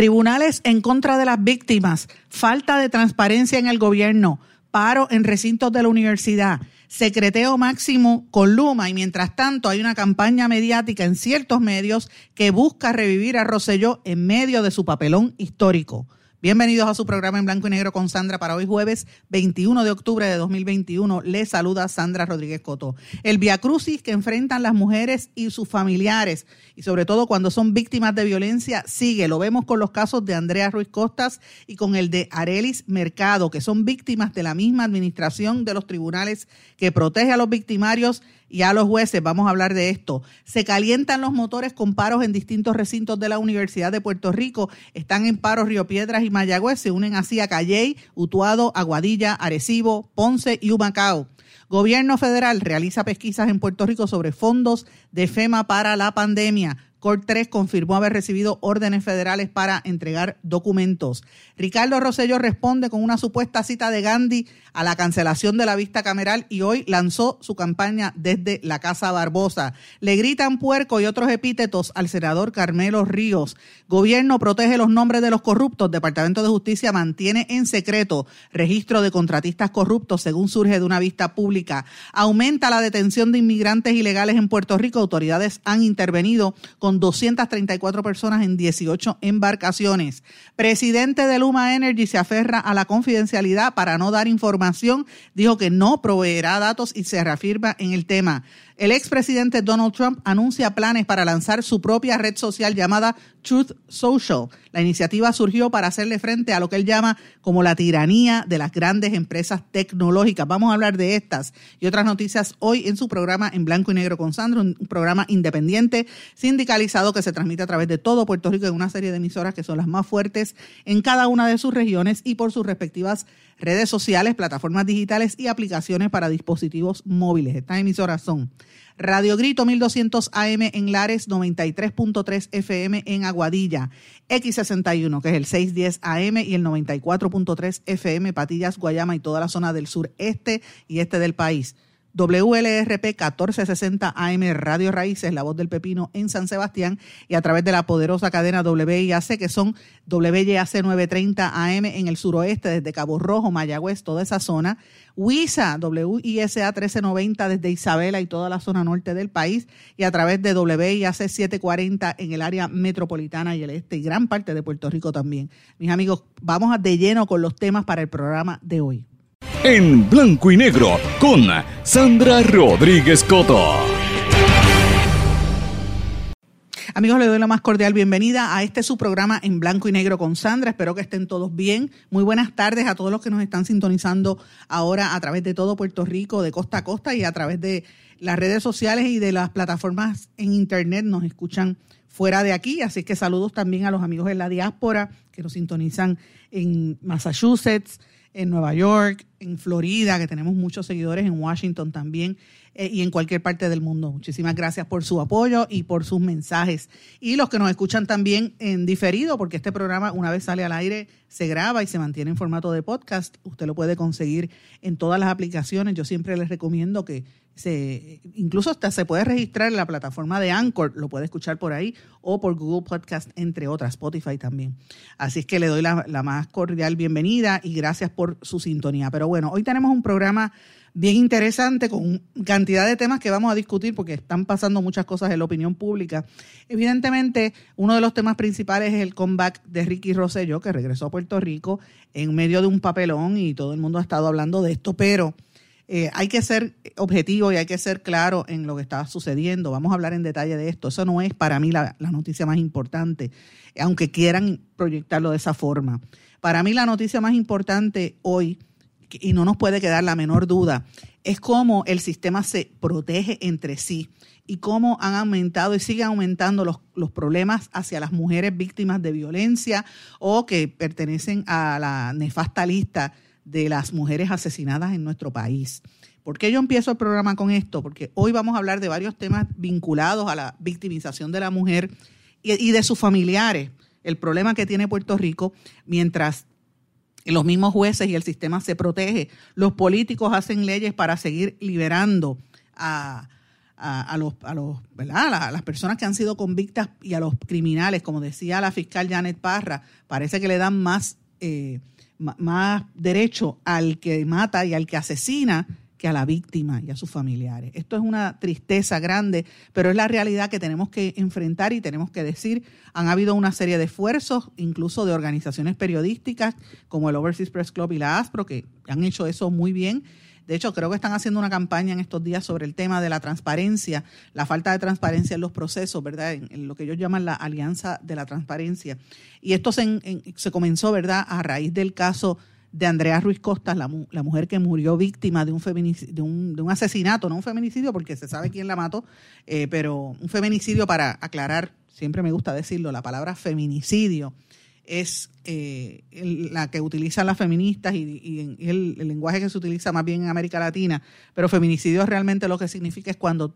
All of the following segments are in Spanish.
Tribunales en contra de las víctimas, falta de transparencia en el gobierno, paro en recintos de la universidad, secreteo máximo con Luma y mientras tanto hay una campaña mediática en ciertos medios que busca revivir a Rosselló en medio de su papelón histórico. Bienvenidos a su programa en blanco y negro con Sandra para hoy jueves 21 de octubre de 2021. Les saluda Sandra Rodríguez Coto. El viacrucis que enfrentan las mujeres y sus familiares y sobre todo cuando son víctimas de violencia sigue. Lo vemos con los casos de Andrea Ruiz Costas y con el de Arelis Mercado, que son víctimas de la misma administración de los tribunales que protege a los victimarios y a los jueces, vamos a hablar de esto. Se calientan los motores con paros en distintos recintos de la Universidad de Puerto Rico. Están en paros Río Piedras y Mayagüez. Se unen así a Calley, Utuado, Aguadilla, Arecibo, Ponce y Humacao. Gobierno federal realiza pesquisas en Puerto Rico sobre fondos de FEMA para la pandemia. Cort 3 confirmó haber recibido órdenes federales para entregar documentos. Ricardo Rosello responde con una supuesta cita de Gandhi a la cancelación de la vista cameral y hoy lanzó su campaña desde la Casa Barbosa. Le gritan puerco y otros epítetos al senador Carmelo Ríos. Gobierno protege los nombres de los corruptos. Departamento de Justicia mantiene en secreto registro de contratistas corruptos según surge de una vista pública. Aumenta la detención de inmigrantes ilegales en Puerto Rico. Autoridades han intervenido con 234 personas en 18 embarcaciones. Presidente de Luma Energy se aferra a la confidencialidad para no dar información. Dijo que no proveerá datos y se reafirma en el tema. El expresidente Donald Trump anuncia planes para lanzar su propia red social llamada Truth Social. La iniciativa surgió para hacerle frente a lo que él llama como la tiranía de las grandes empresas tecnológicas. Vamos a hablar de estas y otras noticias hoy en su programa en blanco y negro con Sandro, un programa independiente, sindicalizado que se transmite a través de todo Puerto Rico en una serie de emisoras que son las más fuertes en cada una de sus regiones y por sus respectivas redes sociales, plataformas digitales y aplicaciones para dispositivos móviles. Estas emisoras son Radio Grito 1200 AM en Lares, 93.3 FM en Aguadilla, X61 que es el 610 AM y el 94.3 FM Patillas, Guayama y toda la zona del sureste y este del país. WLRP 1460 AM Radio Raíces, La Voz del Pepino en San Sebastián y a través de la poderosa cadena WIAC que son WYAC 930 AM en el suroeste desde Cabo Rojo, Mayagüez, toda esa zona. WISA, WISA 1390 desde Isabela y toda la zona norte del país y a través de WIAC 740 en el área metropolitana y el este y gran parte de Puerto Rico también. Mis amigos, vamos de lleno con los temas para el programa de hoy en blanco y negro con Sandra Rodríguez Coto. Amigos, le doy la más cordial bienvenida a este su programa en blanco y negro con Sandra. Espero que estén todos bien. Muy buenas tardes a todos los que nos están sintonizando ahora a través de todo Puerto Rico, de costa a costa y a través de las redes sociales y de las plataformas en internet. Nos escuchan fuera de aquí. Así que saludos también a los amigos de la diáspora que nos sintonizan en Massachusetts, en Nueva York, en Florida, que tenemos muchos seguidores en Washington también eh, y en cualquier parte del mundo. Muchísimas gracias por su apoyo y por sus mensajes. Y los que nos escuchan también en diferido, porque este programa una vez sale al aire se graba y se mantiene en formato de podcast. Usted lo puede conseguir en todas las aplicaciones. Yo siempre les recomiendo que se, incluso hasta se puede registrar en la plataforma de Anchor, lo puede escuchar por ahí, o por Google Podcast, entre otras, Spotify también. Así es que le doy la, la más cordial bienvenida y gracias por su sintonía. Pero bueno, hoy tenemos un programa bien interesante con cantidad de temas que vamos a discutir porque están pasando muchas cosas en la opinión pública. Evidentemente, uno de los temas principales es el comeback de Ricky Rosselló, que regresó a Puerto Rico en medio de un papelón y todo el mundo ha estado hablando de esto, pero eh, hay que ser objetivo y hay que ser claro en lo que está sucediendo. Vamos a hablar en detalle de esto. Eso no es para mí la, la noticia más importante, aunque quieran proyectarlo de esa forma. Para mí la noticia más importante hoy y no nos puede quedar la menor duda, es cómo el sistema se protege entre sí y cómo han aumentado y siguen aumentando los, los, problemas hacia las mujeres víctimas de violencia o que pertenecen a la nefasta lista de las mujeres asesinadas en nuestro país. ¿Por qué yo empiezo el programa con esto? Porque hoy vamos a hablar de varios temas vinculados a la victimización de la mujer y, de sus familiares, el problema que tiene Puerto Rico, mientras los mismos jueces y el sistema se protege, los políticos hacen leyes para seguir liberando a, los, a, los, a las personas que han sido convictas y a los criminales, como decía la fiscal Janet Parra, parece que le dan más, eh, más derecho al que mata y al que asesina que a la víctima y a sus familiares. Esto es una tristeza grande, pero es la realidad que tenemos que enfrentar y tenemos que decir. Han habido una serie de esfuerzos, incluso de organizaciones periodísticas como el Overseas Press Club y la ASPRO, que han hecho eso muy bien. De hecho, creo que están haciendo una campaña en estos días sobre el tema de la transparencia, la falta de transparencia en los procesos, ¿verdad? En, lo que ellos llaman la alianza de la transparencia. Y esto se, se comenzó, ¿verdad?, a raíz del caso de Andrea Ruiz Costas, la, mujer que murió víctima de un, de, un, de un, asesinato, no un feminicidio porque se sabe quién la mató, eh, pero un feminicidio para aclarar, siempre me gusta decirlo, la palabra feminicidio es eh, la que utilizan las feministas y, el, el, lenguaje que se utiliza más bien en América Latina, pero feminicidio realmente lo que significa es cuando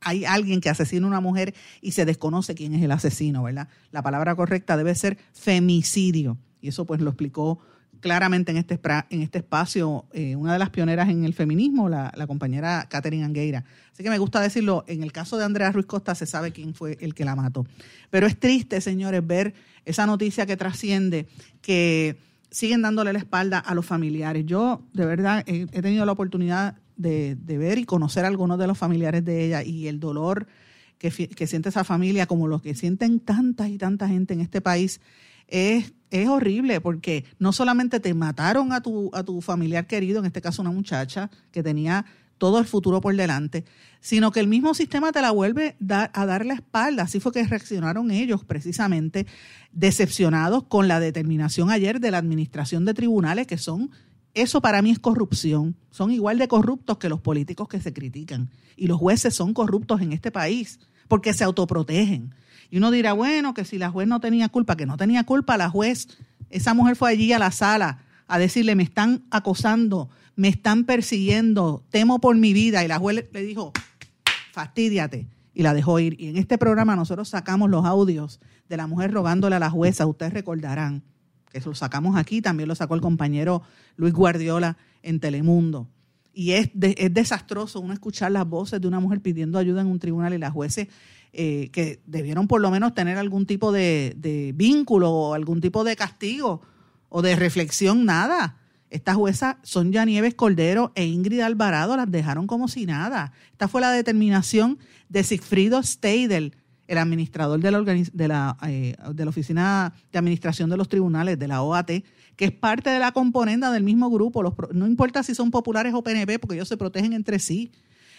hay alguien que asesina a una mujer y se desconoce quién es el asesino, ¿verdad? La palabra correcta debe ser femicidio. Y eso pues lo explicó claramente en este, en este espacio eh, una de las pioneras en el feminismo, la, compañera Catherine Angueira. Así que me gusta decirlo, en el caso de Andrea Ruiz Costa se sabe quién fue el que la mató. Pero es triste, señores, ver esa noticia que trasciende, que siguen dándole la espalda a los familiares. Yo, de verdad, he, tenido la oportunidad de, ver y conocer a algunos de los familiares de ella y el dolor que, que siente esa familia, como los que sienten tantas y tanta gente en este país es, es horrible porque no solamente te mataron a tu, a tu familiar querido, en este caso una muchacha que tenía todo el futuro por delante, sino que el mismo sistema te la vuelve a dar la espalda. Así fue que reaccionaron ellos precisamente decepcionados con la determinación ayer de la administración de tribunales, que son, eso para mí es corrupción, son igual de corruptos que los políticos que se critican. Y los jueces son corruptos en este país porque se autoprotegen. Y uno dirá, bueno, que si la juez no tenía culpa, que no tenía culpa la juez, esa mujer fue allí a la sala a decirle, me están acosando, me están persiguiendo, temo por mi vida. Y la juez le dijo, fastidiate. Y la dejó ir. Y en este programa nosotros sacamos los audios de la mujer rogándole a la jueza, ustedes recordarán, que lo sacamos aquí, también lo sacó el compañero Luis Guardiola en Telemundo. Y es, es desastroso uno escuchar las voces de una mujer pidiendo ayuda en un tribunal y las jueces eh, que debieron por lo menos tener algún tipo de, vínculo o algún tipo de castigo o de reflexión, nada. Estas juezas, Sonia Nieves Cordero e Ingrid Alvarado, las dejaron como si nada. Esta fue la determinación de Sigfrido Steidel, el administrador de la, de, la, eh, de la Oficina de Administración de los Tribunales, de la OAT, que es parte de la componenda del mismo grupo. Los, no importa si son populares o PNP, porque ellos se protegen entre sí.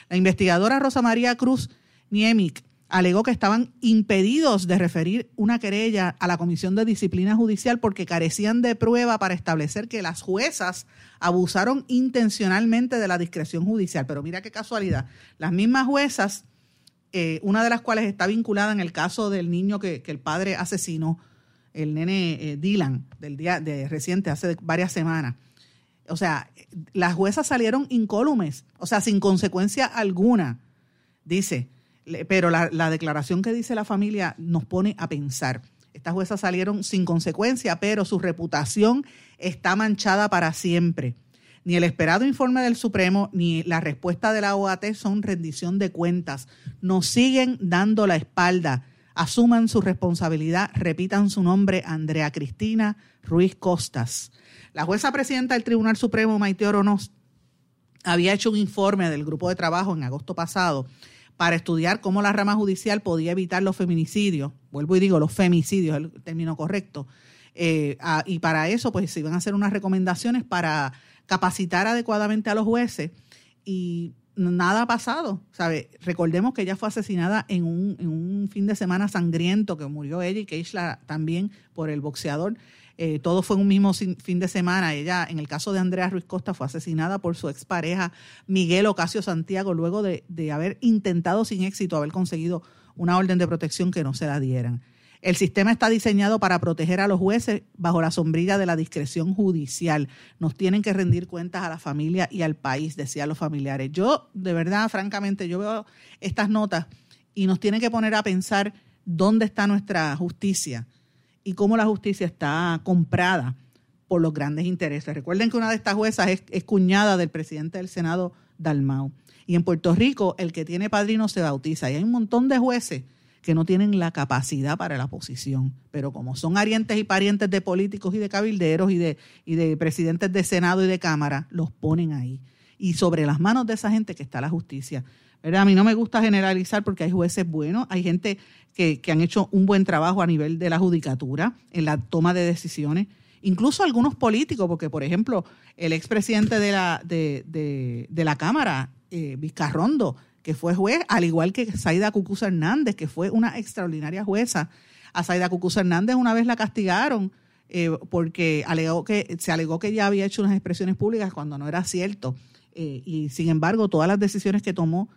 La investigadora Rosa María Cruz Niemic alegó que estaban impedidos de referir una querella a la Comisión de Disciplina Judicial porque carecían de prueba para establecer que las juezas abusaron intencionalmente de la discreción judicial. Pero mira qué casualidad, las mismas juezas, eh, una de las cuales está vinculada en el caso del niño que, el padre asesinó, el nene eh, Dylan, del día de reciente, hace varias semanas. O sea, las juezas salieron incólumes, o sea, sin consecuencia alguna. Dice, pero la, declaración que dice la familia nos pone a pensar. Estas juezas salieron sin consecuencia, pero su reputación está manchada para siempre. Ni el esperado informe del Supremo ni la respuesta de la OAT son rendición de cuentas. Nos siguen dando la espalda. Asuman su responsabilidad, repitan su nombre, Andrea Cristina Ruiz Costas. La jueza presidenta del Tribunal Supremo, Maite Oronos, había hecho un informe del grupo de trabajo en agosto pasado para estudiar cómo la rama judicial podía evitar los feminicidios, vuelvo y digo los femicidios, el término correcto, eh, y para eso pues se iban a hacer unas recomendaciones para capacitar adecuadamente a los jueces y nada ha pasado. Recordemos que ella fue asesinada en un, fin de semana sangriento que murió ella y Keishla también por el boxeador eh, todo fue un mismo fin de semana. Ella, en el caso de Andrea Ruiz Costa, fue asesinada por su expareja Miguel Ocasio Santiago luego de, haber intentado sin éxito haber conseguido una orden de protección que no se la dieran. El sistema está diseñado para proteger a los jueces bajo la sombrilla de la discreción judicial. Nos tienen que rendir cuentas a la familia y al país, decían los familiares. Yo, de verdad, francamente, yo veo estas notas y nos tienen que poner a pensar dónde está nuestra justicia y cómo la justicia está comprada por los grandes intereses. Recuerden que una de estas juezas es, cuñada del presidente del Senado, Dalmau. Y en Puerto Rico, el que tiene padrino se bautiza. Y hay un montón de jueces que no tienen la capacidad para la posición. Pero como son arientes y parientes de políticos y de cabilderos y de, y de presidentes de Senado y de Cámara, los ponen ahí. Y sobre las manos de esa gente que está la justicia. A mí no me gusta generalizar porque hay jueces buenos, hay gente que, han hecho un buen trabajo a nivel de la judicatura en la toma de decisiones, incluso algunos políticos, porque por ejemplo, el expresidente de la, de, de, la Cámara, eh, Vizcarrondo, que fue juez, al igual que Saida Cucuza Hernández, que fue una extraordinaria jueza. A Saida Cucuza Hernández una vez la castigaron eh, porque alegó que, se alegó que ella había hecho unas expresiones públicas cuando no era cierto. Eh, y sin embargo, todas las decisiones que tomó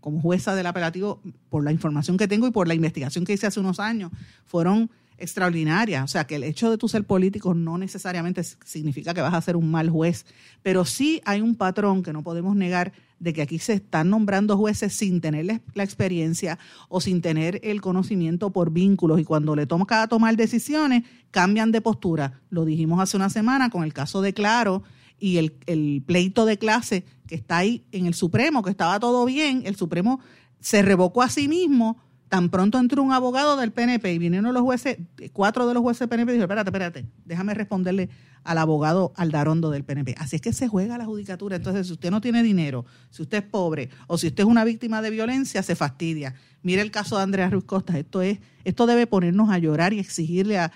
como jueza del apelativo, por la información que tengo y por la investigación que hice hace unos años, fueron extraordinarias. O sea, que el hecho de tú ser político no necesariamente significa que vas a ser un mal juez, pero sí hay un patrón que no podemos negar de que aquí se están nombrando jueces sin tener la experiencia o sin tener el conocimiento por vínculos y cuando le toca tomar decisiones cambian de postura. Lo dijimos hace una semana con el caso de Claro y el pleito de clase que está ahí en el Supremo, que estaba todo bien, el Supremo se revocó a sí mismo Tan pronto entró un abogado del PNP y vinieron los jueces, cuatro de los jueces del PNP, y dijo, espérate, espérate, déjame responderle al abogado Aldarondo del PNP. Así es que se juega la judicatura. Entonces, si usted no tiene dinero, si usted es pobre o si usted es una víctima de violencia, se fastidia. Mire el caso de Andrea Ruiz Costas. Esto, es, esto debe ponernos a llorar y exigirle a,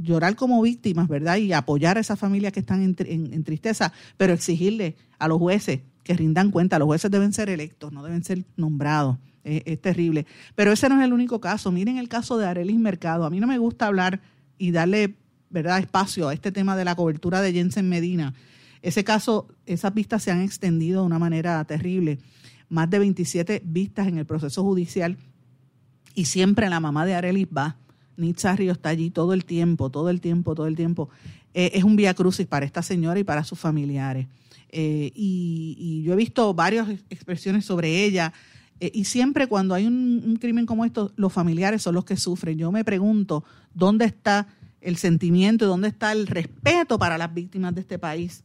llorar como víctimas, ¿verdad? Y apoyar a esas familias que están en tristeza, pero exigirle a los jueces que rindan cuenta. Los jueces deben ser electos, no deben ser nombrados es, terrible. Pero ese no es el único caso. Miren el caso de Arelis Mercado. A mí no me gusta hablar y darle verdad espacio a este tema de la cobertura de Jensen Medina. Ese caso, esas vistas se han extendido de una manera terrible. Más de 27 vistas en el proceso judicial y siempre la mamá de Arelis va. Nitza Río está allí todo el tiempo, todo el tiempo, todo el tiempo. Eh, es un vía crucis para esta señora y para sus familiares. Eh, y, yo he visto varias expresiones sobre ella, eh, y siempre cuando hay un, crimen como esto, los familiares son los que sufren. Yo me pregunto, ¿dónde está el sentimiento y dónde está el respeto para las víctimas de este país?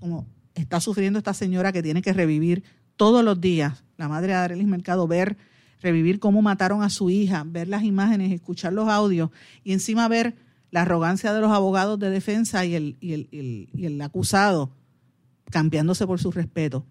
Como está sufriendo esta señora que tiene que revivir todos los días, la madre de Arelis Mercado, ver, revivir cómo mataron a su hija, ver las imágenes, escuchar los audios y encima ver la arrogancia de los abogados de defensa y el, y el, y el acusado cambiándose por su respeto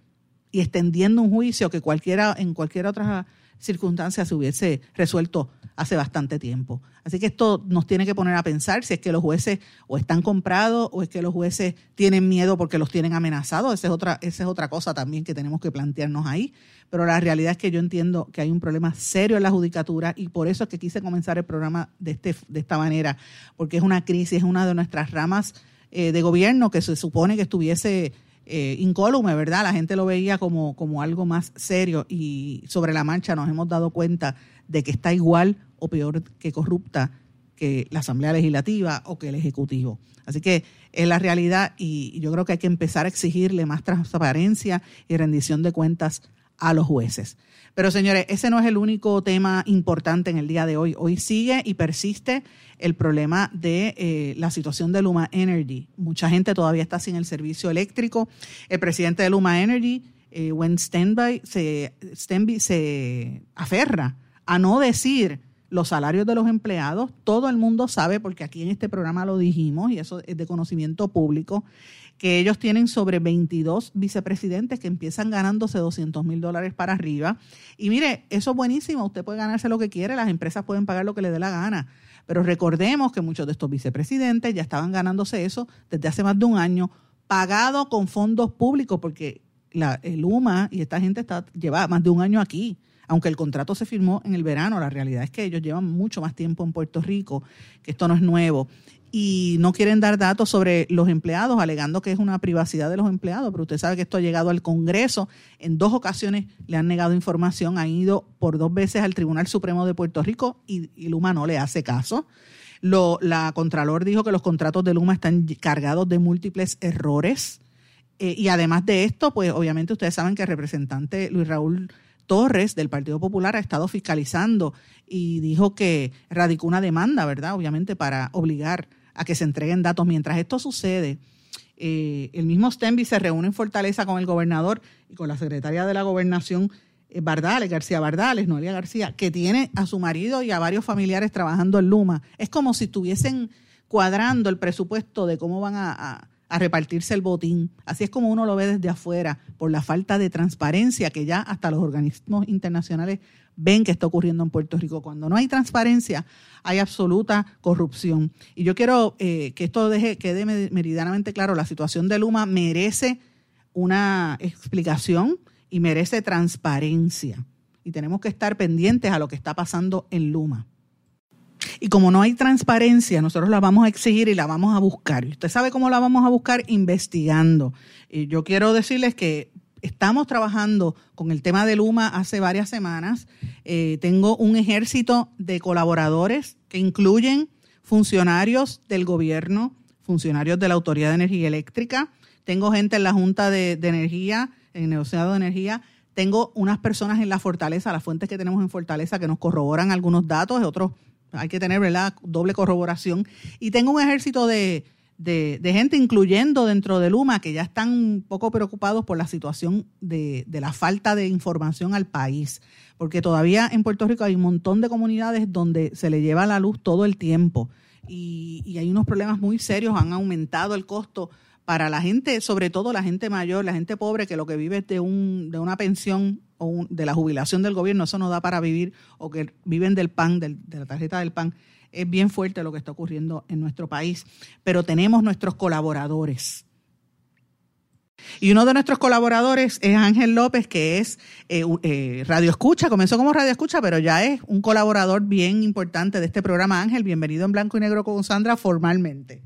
y extendiendo un juicio que cualquiera en cualquier otra circunstancia se hubiese resuelto hace bastante tiempo. Así que esto nos tiene que poner a pensar si es que los jueces o están comprados o es que los jueces tienen miedo porque los tienen amenazados. Esa es otra, esa es otra cosa también que tenemos que plantearnos ahí. Pero la realidad es que yo entiendo que hay un problema serio en la judicatura y por eso es que quise comenzar el programa de, este, de esta manera, porque es una crisis, es una de nuestras ramas eh, de gobierno que se supone que estuviese eh, incólume, ¿verdad? La gente lo veía como, como algo más serio y sobre la marcha nos hemos dado cuenta de que está igual o peor que corrupta que la Asamblea Legislativa o que el Ejecutivo. Así que es la realidad y yo creo que hay que empezar a exigirle más transparencia y rendición de cuentas a los jueces. Pero señores, ese no es el único tema importante en el día de hoy. Hoy sigue y persiste el problema de eh, la situación de Luma Energy. Mucha gente todavía está sin el servicio eléctrico. El presidente de Luma Energy, eh, Wen Stenby, se, se aferra a no decir los salarios de los empleados. Todo el mundo sabe, porque aquí en este programa lo dijimos, y eso es de conocimiento público, que ellos tienen sobre 22 vicepresidentes que empiezan ganándose 200 mil dólares para arriba. Y mire, eso es buenísimo, usted puede ganarse lo que quiere, las empresas pueden pagar lo que le dé la gana. Pero recordemos que muchos de estos vicepresidentes ya estaban ganándose eso desde hace más de un año, pagado con fondos públicos, porque la, el UMA y esta gente está lleva más de un año aquí. Aunque el contrato se firmó en el verano, la realidad es que ellos llevan mucho más tiempo en Puerto Rico, que esto no es nuevo y no quieren dar datos sobre los empleados, alegando que es una privacidad de los empleados, pero usted sabe que esto ha llegado al Congreso, en dos ocasiones le han negado información, ha ido por dos veces al Tribunal Supremo de Puerto Rico y, Luma no le hace caso. Lo, la Contralor dijo que los contratos de Luma están cargados de múltiples errores. Eh, y además de esto, pues obviamente ustedes saben que el representante Luis Raúl Torres del Partido Popular ha estado fiscalizando y dijo que radicó una demanda, ¿verdad? Obviamente para obligar a que se entreguen datos. Mientras esto sucede, eh, el mismo Stenby se reúne en Fortaleza con el gobernador y con la secretaria de la gobernación, eh, Bardales, García Bardales, Noelia García, que tiene a su marido y a varios familiares trabajando en Luma. Es como si estuviesen cuadrando el presupuesto de cómo van a a repartirse el botín. Así es como uno lo ve desde afuera, por la falta de transparencia que ya hasta los organismos internacionales ven que está ocurriendo en Puerto Rico. Cuando no hay transparencia, hay absoluta corrupción. Y yo quiero eh, que esto deje, quede meridianamente claro, la situación de Luma merece una explicación y merece transparencia. Y tenemos que estar pendientes a lo que está pasando en Luma. Y como no hay transparencia, nosotros la vamos a exigir y la vamos a buscar. Y usted sabe cómo la vamos a buscar investigando. Y yo quiero decirles que estamos trabajando con el tema de Luma hace varias semanas. Eh, tengo un ejército de colaboradores que incluyen funcionarios del gobierno, funcionarios de la Autoridad de Energía Eléctrica. Tengo gente en la Junta de, Energía, en el negociado de energía. Tengo unas personas en la Fortaleza, las fuentes que tenemos en Fortaleza, que nos corroboran algunos datos, otros hay que tener ¿verdad? doble corroboración. Y tengo un ejército de, gente, incluyendo dentro de Luma, que ya están un poco preocupados por la situación de, la falta de información al país. Porque todavía en Puerto Rico hay un montón de comunidades donde se le lleva la luz todo el tiempo. Y, y hay unos problemas muy serios, han aumentado el costo para la gente, sobre todo la gente mayor, la gente pobre que lo que vive es de, un, de una pensión o de la jubilación del gobierno, eso no da para vivir, o que viven del PAN, de la tarjeta del PAN, es bien fuerte lo que está ocurriendo en nuestro país. Pero tenemos nuestros colaboradores. Y uno de nuestros colaboradores es Ángel López, que es eh, eh, Radio Escucha, comenzó como Radio Escucha, pero ya es un colaborador bien importante de este programa. Ángel, bienvenido en Blanco y Negro con Sandra formalmente.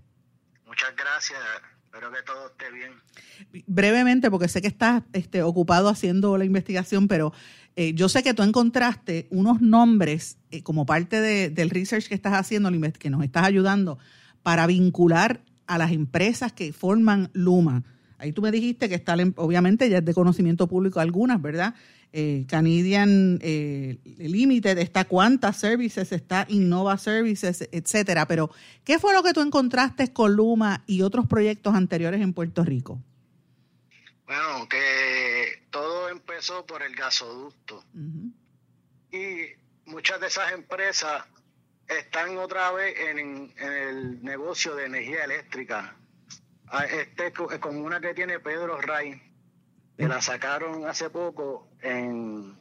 Muchas gracias, espero que todo esté bien brevemente, porque sé que estás este, ocupado haciendo la investigación, pero eh, yo sé que tú encontraste unos nombres eh, como parte del research que estás haciendo, que nos estás ayudando, para vincular a las empresas que forman Luma. Ahí tú me dijiste que está, obviamente ya es de conocimiento público algunas, ¿verdad? Eh, Canadian eh, Limited, está Quanta Services, está Innova Services, etcétera. Pero, ¿qué fue lo que tú encontraste con Luma y otros proyectos anteriores en Puerto Rico? Bueno, que todo empezó por el gasoducto. Y muchas de esas empresas están otra vez en, el negocio de energía eléctrica. Ah, este, como una que tiene Pedro Ray, que la sacaron hace poco en,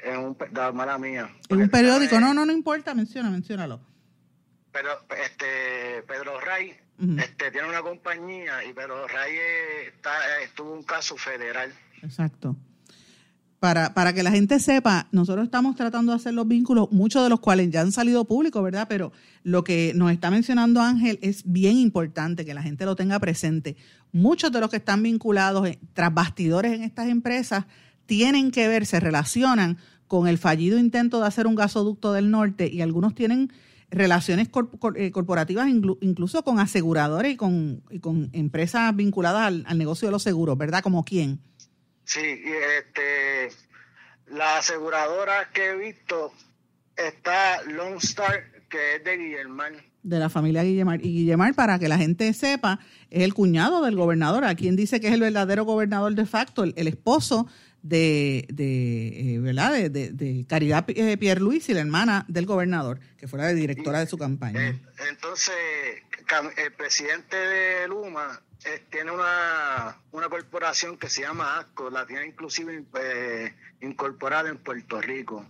en un mala mía. En un periódico, no, no, no importa, menciona, menciónalo. Pero este Pedro Ray este, tiene una compañía y pero Ray está, estuvo un caso federal. Exacto. Para, para que la gente sepa, nosotros estamos tratando de hacer los vínculos, muchos de los cuales ya han salido públicos, ¿verdad? Pero lo que nos está mencionando Ángel es bien importante que la gente lo tenga presente. Muchos de los que están vinculados tras bastidores en estas empresas tienen que ver, se relacionan con el fallido intento de hacer un gasoducto del norte y algunos tienen relaciones eh, corporativas incluso con aseguradores y con, con empresas vinculadas al, negocio de los seguros, ¿verdad? ¿Como quién? Sí, este, la aseguradora que he visto está Lone Star, que es de Guillermán. De la familia Guillemar. Y Guillemar, para que la gente sepa, es el cuñado del gobernador, a quien dice que es el verdadero gobernador de facto, el esposo de, de, eh, ¿verdad? de, de, de Caridad eh, Pierluis y la hermana del gobernador, que fue la directora de su campaña. Eh, entonces, el presidente de Luma tiene una, una corporación que se llama ASCO, la tiene inclusive incorporada en Puerto Rico.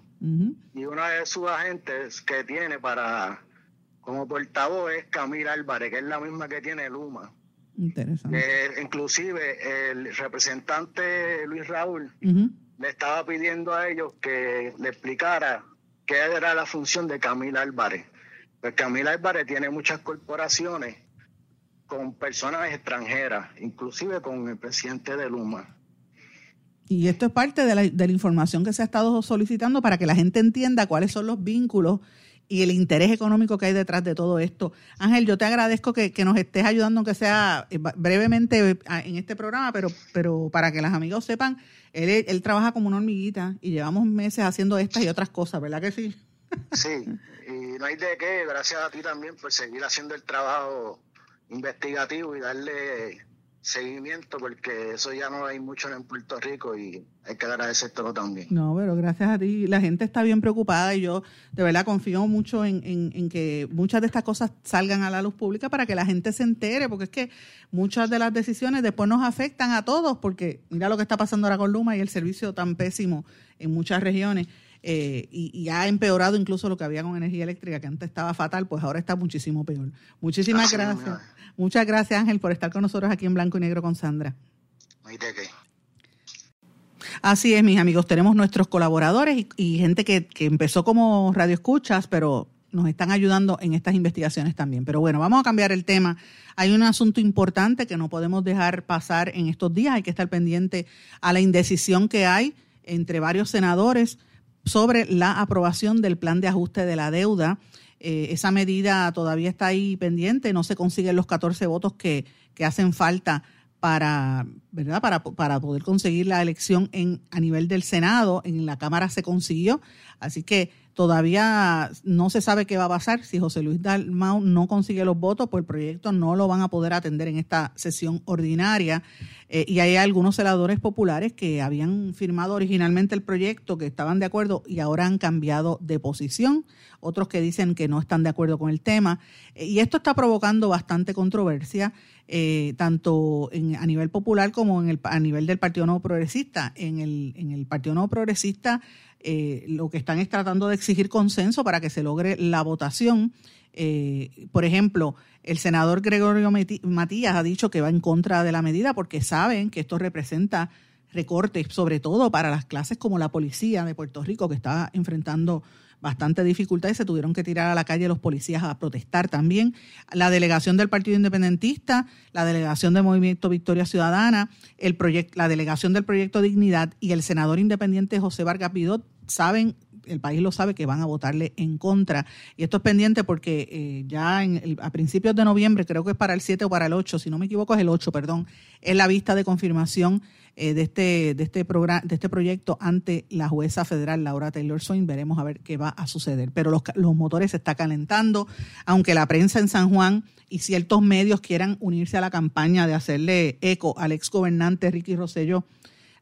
Y una de sus agentes que tiene para como portavoz es Camila Álvarez, que es la misma que tiene Luma. Interesante. inclusive el representante Luis Raúl le estaba pidiendo a ellos que le explicara qué era la función de Camila Álvarez. Pues Camila Álvarez tiene muchas corporaciones con personas extranjeras, inclusive con el presidente de Luma. Y esto es parte de la, de la, información que se ha estado solicitando para que la gente entienda cuáles son los vínculos y el interés económico que hay detrás de todo esto. Ángel, yo te agradezco que, nos estés ayudando, aunque sea eh, brevemente en este programa, pero, pero para que los amigos sepan, él, él trabaja como una hormiguita y llevamos meses haciendo estas y otras cosas, ¿verdad que sí? Sí, y no hay de qué, gracias a ti también por seguir haciendo el trabajo investigativo y darle seguimiento porque eso ya no hay mucho en Puerto Rico y hay que agradecértelo también. No, pero gracias a ti. La gente está bien preocupada y yo de verdad confío mucho en, en, que muchas de estas cosas salgan a la luz pública para que la gente se entere, porque es que muchas de las decisiones después nos afectan a todos, porque mira lo que está pasando ahora con Luma y el servicio tan pésimo en muchas regiones. Eh, y, ha empeorado incluso lo que había con energía eléctrica, que antes estaba fatal, pues ahora está muchísimo peor. Muchísimas gracias. Muchas gracias, Ángel, por estar con nosotros aquí en Blanco y Negro con Sandra. Así es, mis amigos, tenemos nuestros colaboradores y, gente que, que, empezó como radio escuchas, pero nos están ayudando en estas investigaciones también. Pero bueno, vamos a cambiar el tema. Hay un asunto importante que no podemos dejar pasar en estos días. Hay que estar pendiente a la indecisión que hay entre varios senadores sobre la aprobación del plan de ajuste de la deuda. Eh, esa medida todavía está ahí pendiente, no se consiguen los 14 votos que, que hacen falta para, ¿verdad? Para, para, poder conseguir la elección en, a nivel del Senado. En la Cámara se consiguió, así que todavía no se sabe qué va a pasar. Si José Luis Dalmau no consigue los votos, pues el proyecto no lo van a poder atender en esta sesión ordinaria. Eh, y hay algunos senadores populares que habían firmado originalmente el proyecto, que estaban de acuerdo y ahora han cambiado de posición. Otros que dicen que no están de acuerdo con el tema. Eh, y esto está provocando bastante controversia. Eh, tanto en, a nivel popular como en el, a nivel del Partido Nuevo Progresista. En el, en el Partido Nuevo Progresista eh, lo que están es tratando de exigir consenso para que se logre la votación. Eh, por ejemplo, el senador Gregorio Matías ha dicho que va en contra de la medida porque saben que esto representa recortes, sobre todo para las clases como la policía de Puerto Rico, que está enfrentando bastante dificultad y se tuvieron que tirar a la calle los policías a protestar también. La delegación del Partido Independentista, la delegación del Movimiento Victoria Ciudadana, el la delegación del Proyecto Dignidad y el senador independiente José Vargas Pidot saben el país lo sabe que van a votarle en contra. Y esto es pendiente porque eh, ya en a principios de noviembre, creo que es para el 7 o para el 8, si no me equivoco es el 8, perdón, es la vista de confirmación eh, de, este, de, este programa, de este proyecto ante la jueza federal Laura Taylor Swain. Veremos a ver qué va a suceder. Pero los, los motores se están calentando, aunque la prensa en San Juan y ciertos medios quieran unirse a la campaña de hacerle eco al ex gobernante Ricky Rosselló.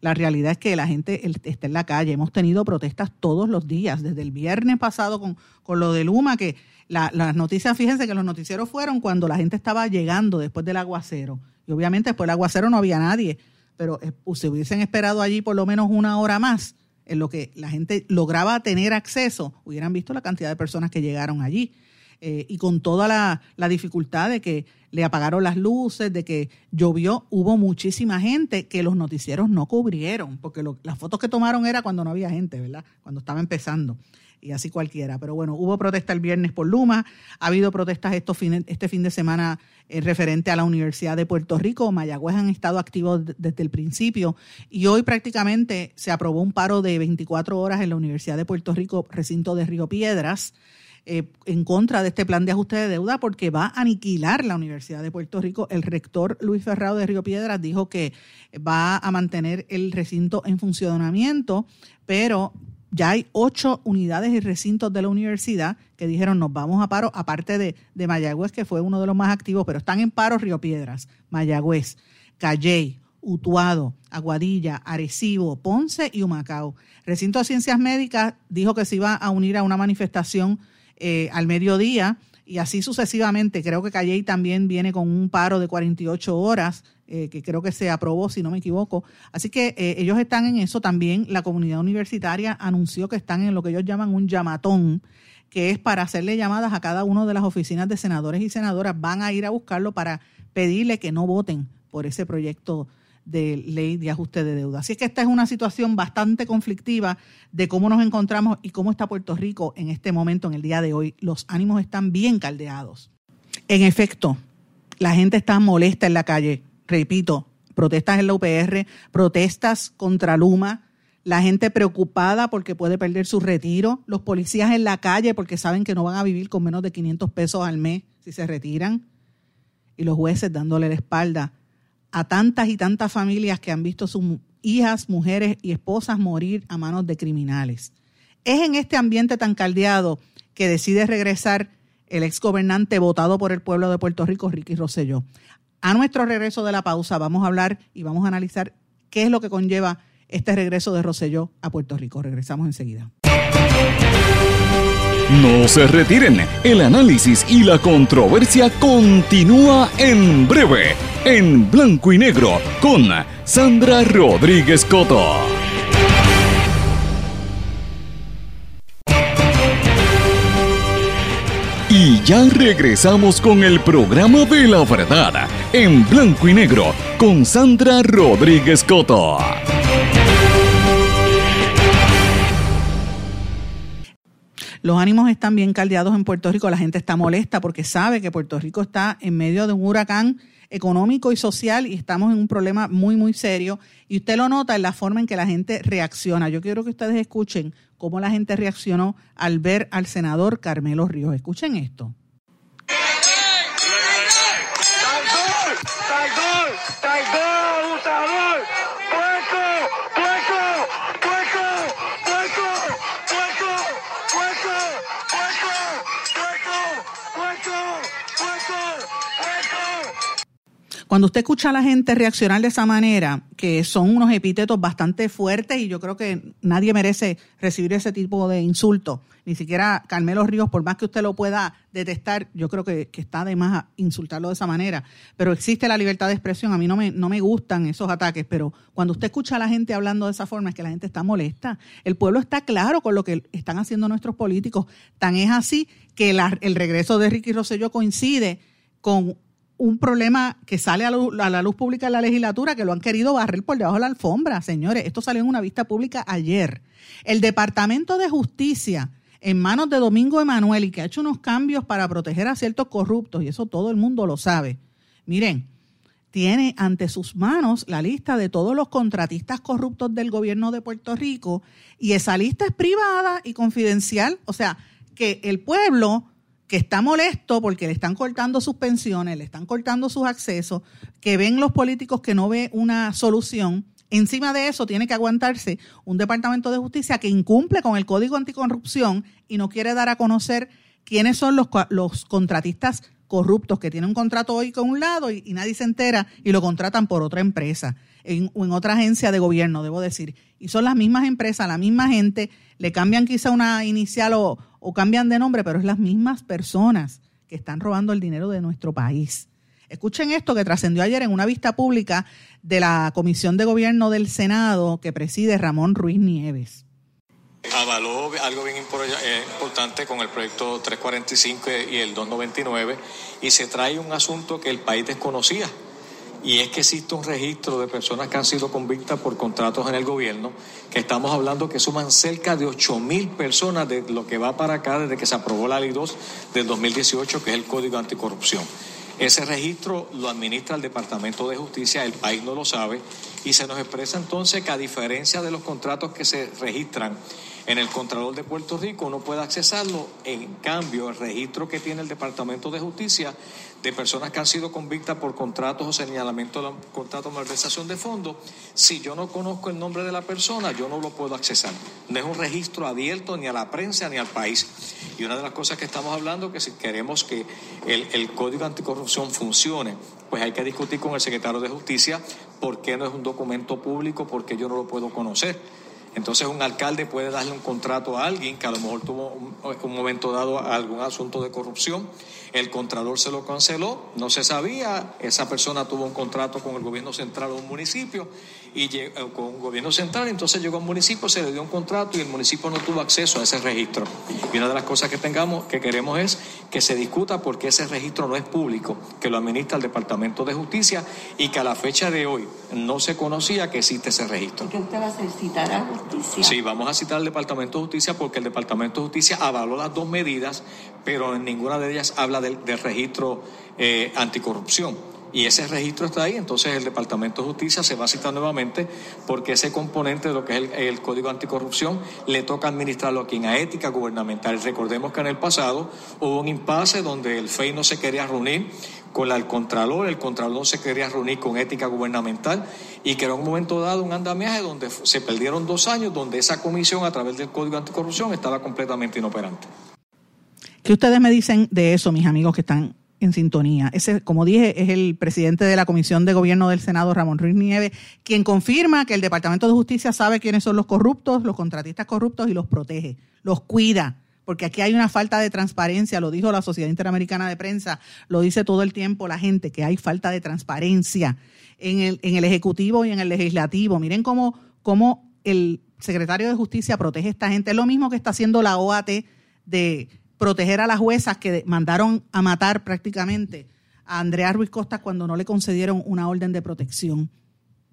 La realidad es que la gente está en la calle. Hemos tenido protestas todos los días, desde el viernes pasado con, con lo de Luma, que las noticias, fíjense que los noticieros fueron cuando la gente estaba llegando después del aguacero. Y obviamente después del aguacero no había nadie pero eh, se hubiesen esperado allí por lo menos una hora más, en lo que la gente lograba tener acceso, hubieran visto la cantidad de personas que llegaron allí. Eh, y con toda la, dificultad de que le apagaron las luces, de que llovió, hubo muchísima gente que los noticieros no cubrieron, porque las fotos que tomaron era cuando no había gente, ¿verdad? Cuando estaba empezando y así cualquiera. Pero bueno, hubo protesta el viernes por Luma, ha habido protestas estos este fin de semana eh, referente a la Universidad de Puerto Rico. Mayagüez han estado activos desde el principio y hoy prácticamente se aprobó un paro de 24 horas en la Universidad de Puerto Rico, recinto de Río Piedras. Eh, en contra de este plan de ajuste de deuda porque va a aniquilar la Universidad de Puerto Rico. El rector Luis Ferrado de Río Piedras dijo que va a mantener el recinto en funcionamiento, pero ya hay ocho unidades y recintos de la universidad que dijeron nos vamos a paro, aparte de, de Mayagüez, que fue uno de los más activos, pero están en paro Río Piedras, Mayagüez, Calley, Utuado, Aguadilla, Arecibo, Ponce y Humacao. Recinto de Ciencias Médicas dijo que se iba a unir a una manifestación eh, al mediodía y así sucesivamente. Creo que Calley también viene con un paro de 48 horas eh, que creo que se aprobó, si no me equivoco. Así que eh, ellos están en eso. También la comunidad universitaria anunció que están en lo que ellos llaman un llamatón, que es para hacerle llamadas a cada una de las oficinas de senadores y senadoras. Van a ir a buscarlo para pedirle que no voten por ese proyecto de ley de ajuste de deuda. Así es que esta es una situación bastante conflictiva de cómo nos encontramos y cómo está Puerto Rico en este momento, en el día de hoy. Los ánimos están bien caldeados. En efecto, la gente está molesta en la calle. Repito, protestas en la UPR, protestas contra Luma, la gente preocupada porque puede perder su retiro, los policías en la calle porque saben que no van a vivir con menos de 500 pesos al mes si se retiran, y los jueces dándole la espalda a tantas y tantas familias que han visto sus hijas, mujeres y esposas morir a manos de criminales. Es en este ambiente tan caldeado que decide regresar el ex gobernante votado por el pueblo de Puerto Rico, Ricky Rosselló. A nuestro regreso de la pausa vamos a hablar y vamos a analizar qué es lo que conlleva este regreso de Rosselló a Puerto Rico. Regresamos enseguida. No se retiren, el análisis y la controversia continúa en breve, en blanco y negro, con Sandra Rodríguez Coto. Y ya regresamos con el programa de la verdad, en blanco y negro, con Sandra Rodríguez Coto. Los ánimos están bien caldeados en Puerto Rico, la gente está molesta porque sabe que Puerto Rico está en medio de un huracán económico y social y estamos en un problema muy, muy serio. Y usted lo nota en la forma en que la gente reacciona. Yo quiero que ustedes escuchen cómo la gente reaccionó al ver al senador Carmelo Ríos. Escuchen esto. Cuando usted escucha a la gente reaccionar de esa manera, que son unos epítetos bastante fuertes y yo creo que nadie merece recibir ese tipo de insultos, ni siquiera Carmelo Ríos, por más que usted lo pueda detestar, yo creo que, está de más insultarlo de esa manera. Pero existe la libertad de expresión, a mí no me, no me gustan esos ataques, pero cuando usted escucha a la gente hablando de esa forma es que la gente está molesta. El pueblo está claro con lo que están haciendo nuestros políticos. Tan es así que el regreso de Ricky Rosselló coincide con un problema que sale a, la luz pública en la legislatura que lo han querido barrer por debajo de la alfombra, señores. Esto salió en una vista pública ayer. El Departamento de Justicia, en manos de Domingo Emanuel, y que ha hecho unos cambios para proteger a ciertos corruptos, y eso todo el mundo lo sabe. Miren, tiene ante sus manos la lista de todos los contratistas corruptos del gobierno de Puerto Rico, y esa lista es privada y confidencial, o sea, que el pueblo que está molesto porque le están cortando sus pensiones, le están cortando sus accesos, que ven los políticos que no ve una solución. Encima de eso tiene que aguantarse un departamento de justicia que incumple con el código anticorrupción y no quiere dar a conocer quiénes son los, los contratistas corruptos que tienen un contrato hoy con un lado y, nadie se entera y lo contratan por otra empresa en, o en otra agencia de gobierno, debo decir. Y son las mismas empresas, la misma gente, le cambian quizá una inicial o, o cambian de nombre, pero es las mismas personas que están robando el dinero de nuestro país. Escuchen esto que trascendió ayer en una vista pública de la Comisión de Gobierno del Senado que preside Ramón Ruiz Nieves. Avaló algo bien eh, importante con el proyecto 345 y el 299 y se trae un asunto que el país desconocía y es que existe un registro de personas que han sido convictas por contratos en el gobierno, que estamos hablando que suman cerca de 8 mil personas de lo que va para acá desde que se aprobó la ley 2 del 2018, que es el Código Anticorrupción. Ese registro lo administra el Departamento de Justicia, el país no lo sabe, y se nos expresa entonces que a diferencia de los contratos que se registran en el Contralor de Puerto Rico uno puede accesarlo. En cambio, el registro que tiene el Departamento de Justicia de personas que han sido convictas por contratos o señalamientos de contratos de malversación de fondos, si yo no conozco el nombre de la persona, yo no lo puedo accesar. No es un registro abierto ni a la prensa ni al país. Y una de las cosas que estamos hablando es que si queremos que el, el Código Anticorrupción funcione, pues hay que discutir con el secretario de Justicia por qué no es un documento público, por qué yo no lo puedo conocer. Entonces un alcalde puede darle un contrato a alguien que a lo mejor tuvo un, momento dado algún asunto de corrupción, el contralor se lo canceló, no se sabía, esa persona tuvo un contrato con el gobierno central o un municipio y eh, con un gobierno central, entonces llegó a un municipio, se le dio un contrato y el municipio no tuvo acceso a ese registro. Y una de las cosas que tengamos, que queremos es que se discuta por qué ese registro no es público, que lo administra el Departamento de Justicia y que a la fecha de hoy no se conocía que existe ese registro. ¿Qué usted va a citar a justicia? Sí, vamos a citar al Departamento de Justicia porque el Departamento de Justicia avaló las dos medidas, pero en ninguna de ellas habla del, registro eh, anticorrupción y ese registro está ahí, entonces el Departamento de Justicia se va a citar nuevamente porque ese componente de lo que es el, Código Anticorrupción le toca administrarlo aquí en a ética gubernamental. Recordemos que en el pasado hubo un impasse donde el FEI no se quería reunir con el Contralor, el Contralor no se quería reunir con ética gubernamental y que era un momento dado un andamiaje donde se perdieron dos años, donde esa comisión a través del Código Anticorrupción estaba completamente inoperante. ¿Qué ustedes me dicen de eso, mis amigos que están en sintonía. Ese, como dije, es el presidente de la Comisión de Gobierno del Senado, Ramón Ruiz Nieves, quien confirma que el Departamento de Justicia sabe quiénes son los corruptos, los contratistas corruptos y los protege, los cuida, porque aquí hay una falta de transparencia, lo dijo la Sociedad Interamericana de Prensa, lo dice todo el tiempo la gente, que hay falta de transparencia en el, en el Ejecutivo y en el Legislativo. Miren cómo, cómo el secretario de Justicia protege a esta gente. Es lo mismo que está haciendo la OAT de proteger a las juezas que mandaron a matar prácticamente a Andrea Ruiz Costa cuando no le concedieron una orden de protección.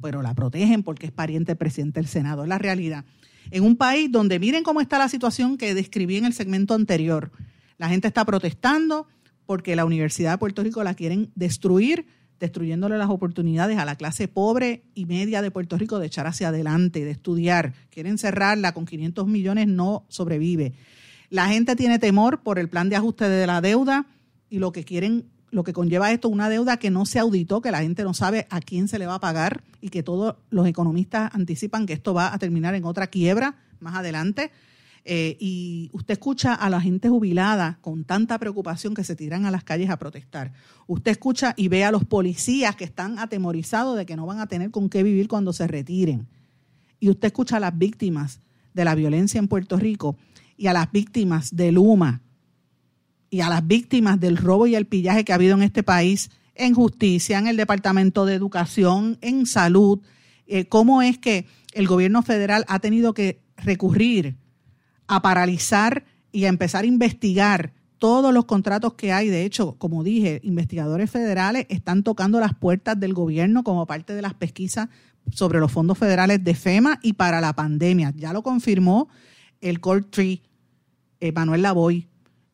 Pero la protegen porque es pariente del presidente del Senado. Es la realidad. En un país donde miren cómo está la situación que describí en el segmento anterior. La gente está protestando porque la Universidad de Puerto Rico la quieren destruir, destruyéndole las oportunidades a la clase pobre y media de Puerto Rico de echar hacia adelante, de estudiar. Quieren cerrarla con 500 millones, no sobrevive. La gente tiene temor por el plan de ajuste de la deuda y lo que quieren, lo que conlleva esto, una deuda que no se auditó, que la gente no sabe a quién se le va a pagar y que todos los economistas anticipan que esto va a terminar en otra quiebra más adelante. Eh, y usted escucha a la gente jubilada con tanta preocupación que se tiran a las calles a protestar. Usted escucha y ve a los policías que están atemorizados de que no van a tener con qué vivir cuando se retiren. Y usted escucha a las víctimas de la violencia en Puerto Rico y a las víctimas de Luma y a las víctimas del robo y el pillaje que ha habido en este país, en justicia, en el Departamento de Educación, en salud, eh, cómo es que el gobierno federal ha tenido que recurrir a paralizar y a empezar a investigar todos los contratos que hay. De hecho, como dije, investigadores federales están tocando las puertas del gobierno como parte de las pesquisas sobre los fondos federales de FEMA y para la pandemia. Ya lo confirmó el Court Tree, eh, Manuel Lavoy,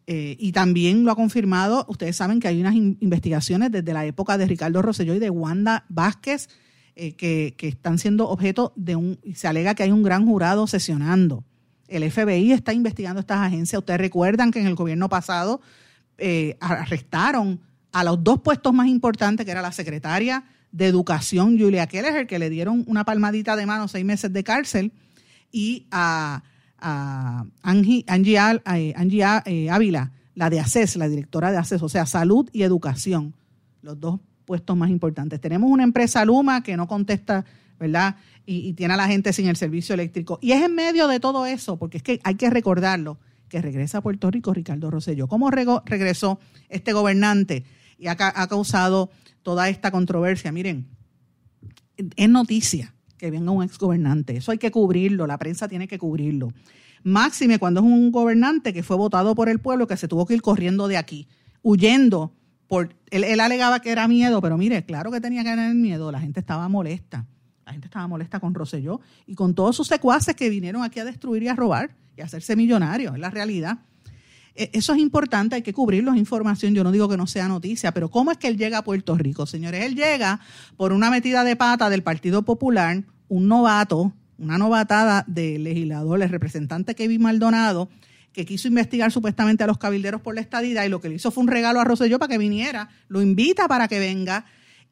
eh, y también lo ha confirmado, ustedes saben que hay unas investigaciones desde la época de Ricardo Rosselló y de Wanda Vázquez eh, que, están siendo objeto de un, se alega que hay un gran jurado sesionando. El FBI está investigando estas agencias. Ustedes recuerdan que en el gobierno pasado arrestaron a los dos puestos más importantes, que era la secretaria de Educación, Julia Keller, que le dieron una palmadita de mano, seis meses de cárcel, y a a Angie, eh, eh, Ávila, la de ACES, la directora de ACES, o sea, salud y educación, los dos puestos más importantes. Tenemos una empresa Luma que no contesta, ¿verdad? Y, tiene a la gente sin el servicio eléctrico. Y es en medio de todo eso, porque es que hay que recordarlo, que regresa a Puerto Rico Ricardo Rosselló. ¿Cómo regresó este gobernante? Y ha, ha causado toda esta controversia. Miren, es noticia que venga un exgobernante. Eso hay que cubrirlo, la prensa tiene que cubrirlo. Máxime cuando es un gobernante que fue votado por el pueblo, que se tuvo que ir corriendo de aquí, huyendo. Por, él, alegaba que era miedo, pero mire, claro que tenía que tener miedo, la gente estaba molesta. La gente estaba molesta con Rosselló y con todos sus secuaces que vinieron aquí a destruir y a robar y a hacerse millonarios, es la realidad. E, eso es importante, hay que cubrirlo, es información, yo no digo que no sea noticia, pero ¿cómo es que él llega a Puerto Rico? Señores, él llega por una metida de pata del Partido Popular, un novato, una novatada del legislador, el representante Kevin Maldonado, que quiso investigar supuestamente a los cabilderos por la estadidad y lo que le hizo fue un regalo a Rosselló para que viniera, lo invita para que venga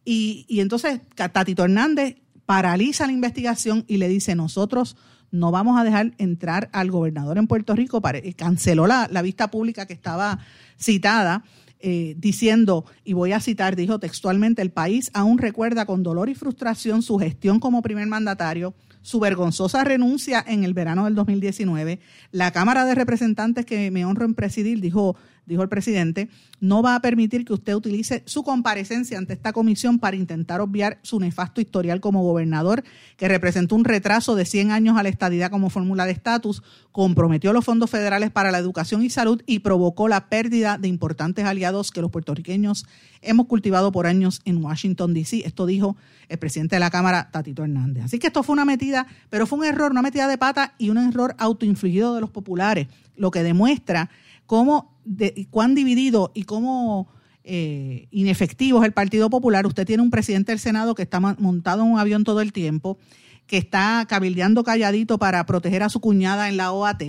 y, y entonces Tatito Hernández paraliza la investigación y le dice, nosotros no vamos a dejar entrar al gobernador en Puerto Rico, canceló la, vista pública que estaba citada. Eh, diciendo, y voy a citar, dijo textualmente, el país aún recuerda con dolor y frustración su gestión como primer mandatario, su vergonzosa renuncia en el verano del 2019. La Cámara de Representantes que me honro en presidir dijo dijo el presidente, no va a permitir que usted utilice su comparecencia ante esta comisión para intentar obviar su nefasto historial como gobernador, que representó un retraso de 100 años a la estadidad como fórmula de estatus, comprometió los fondos federales para la educación y salud y provocó la pérdida de importantes aliados que los puertorriqueños hemos cultivado por años en Washington, D.C. Esto dijo el presidente de la Cámara, Tatito Hernández. Así que esto fue una metida, pero fue un error, una metida de pata y un error autoinfligido de los populares, lo que demuestra cómo, de, cuán dividido y cómo eh, inefectivo es el Partido Popular. Usted tiene un presidente del Senado que está montado en un avión todo el tiempo, que está cabildeando calladito para proteger a su cuñada en la OAT,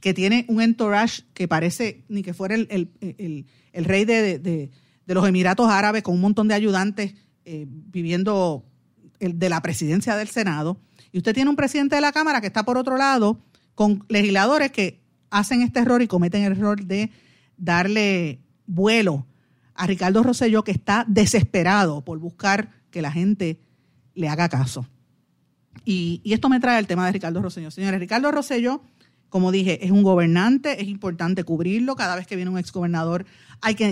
que tiene un entourage que parece ni que fuera el, rey de, los Emiratos Árabes con un montón de ayudantes eh, viviendo de la presidencia del Senado. Y usted tiene un presidente de la Cámara que está por otro lado con legisladores que hacen este error y cometen el error de darle vuelo a Ricardo Rosselló, que está desesperado por buscar que la gente le haga caso. Y, esto me trae al tema de Ricardo Rosselló. Señores, Ricardo Rosselló, como dije, es un gobernante, es importante cubrirlo. Cada vez que viene un exgobernador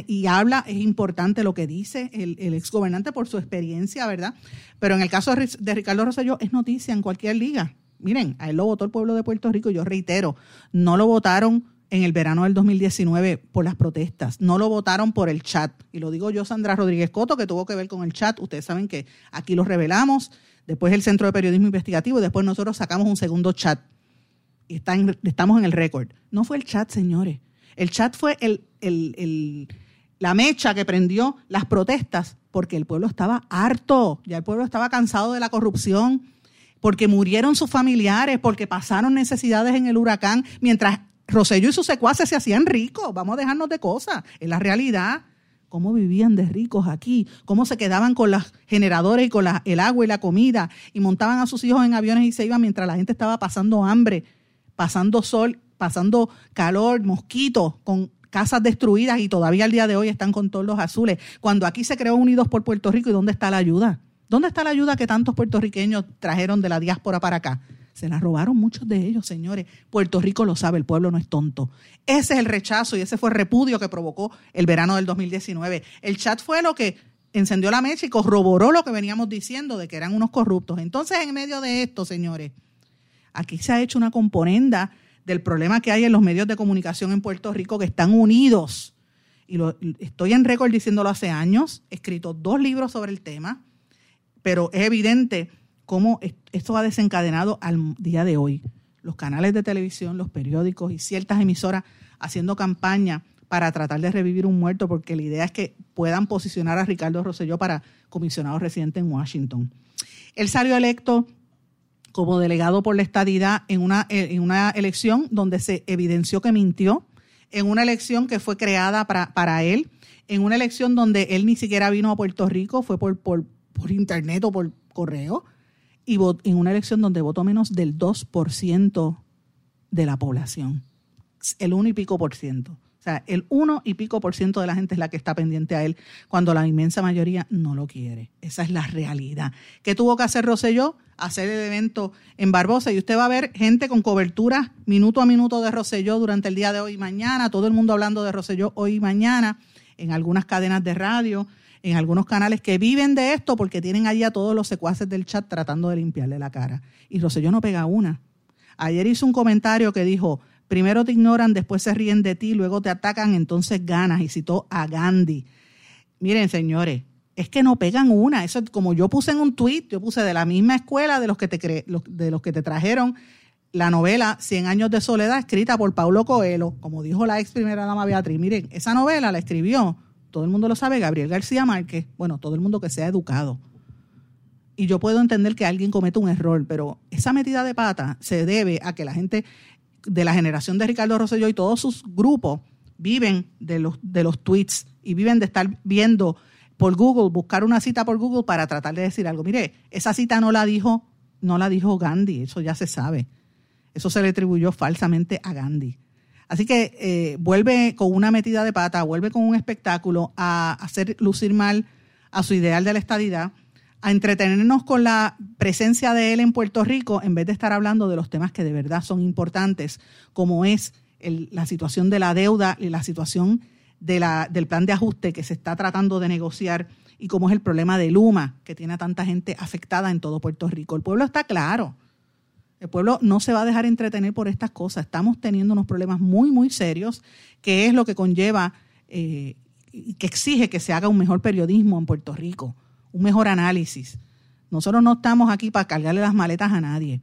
y habla, es importante lo que dice el, el exgobernante por su experiencia, ¿verdad? Pero en el caso de Ricardo Rosselló es noticia en cualquier liga. Miren, a él lo votó el pueblo de Puerto Rico, yo reitero, no lo votaron en el verano del 2019 por las protestas, no lo votaron por el chat. Y lo digo yo, Sandra Rodríguez Coto, que tuvo que ver con el chat. Ustedes saben que aquí lo revelamos, después el Centro de Periodismo Investigativo y después nosotros sacamos un segundo chat. Y estamos en el récord. No fue el chat, señores. El chat fue la mecha que prendió las protestas porque el pueblo estaba harto, ya el pueblo estaba cansado de la corrupción, porque murieron sus familiares, porque pasaron necesidades en el huracán, mientras Rosselló y sus secuaces se hacían ricos. Vamos a dejarnos de cosas. En la realidad, cómo vivían de ricos aquí, cómo se quedaban con los generadores y con el agua y la comida, y montaban a sus hijos en aviones y se iban mientras la gente estaba pasando hambre, pasando sol, pasando calor, mosquitos, con casas destruidas y todavía al día de hoy están con todos los azules. Cuando aquí se creó Unidos por Puerto Rico, ¿y dónde está la ayuda? ¿Dónde está la ayuda que tantos puertorriqueños trajeron de la diáspora para acá? Se la robaron muchos de ellos, señores. Puerto Rico lo sabe, el pueblo no es tonto. Ese es el rechazo y ese fue el repudio que provocó el verano del 2019. El chat fue lo que encendió la mecha y corroboró lo que veníamos diciendo de que eran unos corruptos. Entonces, en medio de esto, señores, aquí se ha hecho una componenda del problema que hay en los medios de comunicación en Puerto Rico que están unidos. Y lo, estoy en récord diciéndolo hace años, he escrito dos libros sobre el tema pero es evidente cómo esto ha desencadenado al día de hoy. Los canales de televisión, los periódicos y ciertas emisoras haciendo campaña para tratar de revivir un muerto, porque la idea es que puedan posicionar a Ricardo Rosselló para comisionado residente en Washington. Él salió electo como delegado por la estadidad en una, en una elección donde se evidenció que mintió, en una elección que fue creada para, para él, en una elección donde él ni siquiera vino a Puerto Rico, fue por, por, por internet o por correo, y en una elección donde votó menos del 2% de la población. El 1 y pico por ciento. O sea, el 1 y pico por ciento de la gente es la que está pendiente a él cuando la inmensa mayoría no lo quiere. Esa es la realidad. ¿Qué tuvo que hacer Rosselló? Hacer el evento en Barbosa y usted va a ver gente con cobertura minuto a minuto de Rosselló durante el día de hoy y mañana, todo el mundo hablando de Rosselló hoy y mañana en algunas cadenas de radio, en algunos canales que viven de esto porque tienen allí a todos los secuaces del chat tratando de limpiarle la cara. Y Rosselló no pega una. Ayer hizo un comentario que dijo, primero te ignoran, después se ríen de ti, luego te atacan, entonces ganas. Y citó a Gandhi. Miren, señores, es que no pegan una. Eso como yo puse en un tuit, yo puse de la misma escuela de los que te, de los que te trajeron la novela Cien años de soledad, escrita por Paulo Coelho, como dijo la ex primera dama Beatriz. Miren, esa novela la escribió todo el mundo lo sabe, Gabriel García Márquez, bueno, todo el mundo que sea educado. Y yo puedo entender que alguien cometa un error, pero esa metida de pata se debe a que la gente de la generación de Ricardo Rosselló y todos sus grupos viven de los, de los tweets y viven de estar viendo por Google, buscar una cita por Google para tratar de decir algo. Mire, esa cita no la dijo, no la dijo Gandhi, eso ya se sabe. Eso se le atribuyó falsamente a Gandhi. Así que eh, vuelve con una metida de pata, vuelve con un espectáculo a hacer lucir mal a su ideal de la estadidad, a entretenernos con la presencia de él en Puerto Rico en vez de estar hablando de los temas que de verdad son importantes, como es la situación de la deuda y la situación del plan de ajuste que se está tratando de negociar y cómo es el problema de Luma, que tiene a tanta gente afectada en todo Puerto Rico. El pueblo está claro. El pueblo no se va a dejar entretener por estas cosas. Estamos teniendo unos problemas muy, muy serios, que es lo que conlleva eh, y que exige que se haga un mejor periodismo en Puerto Rico, un mejor análisis. Nosotros no estamos aquí para cargarle las maletas a nadie.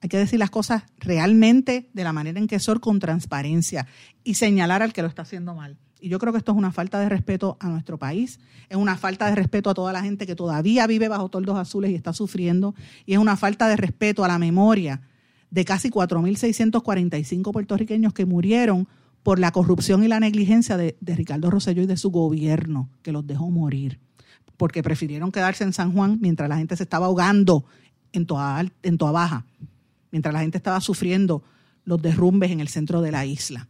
Hay que decir las cosas realmente de la manera en que son, con transparencia y señalar al que lo está haciendo mal. Y yo creo que esto es una falta de respeto a nuestro país, es una falta de respeto a toda la gente que todavía vive bajo toldos azules y está sufriendo, y es una falta de respeto a la memoria de casi 4.645 puertorriqueños que murieron por la corrupción y la negligencia de, Ricardo Rosselló y de su gobierno, que los dejó morir, porque prefirieron quedarse en San Juan mientras la gente se estaba ahogando en Toa, en Toa Baja, mientras la gente estaba sufriendo los derrumbes en el centro de la isla,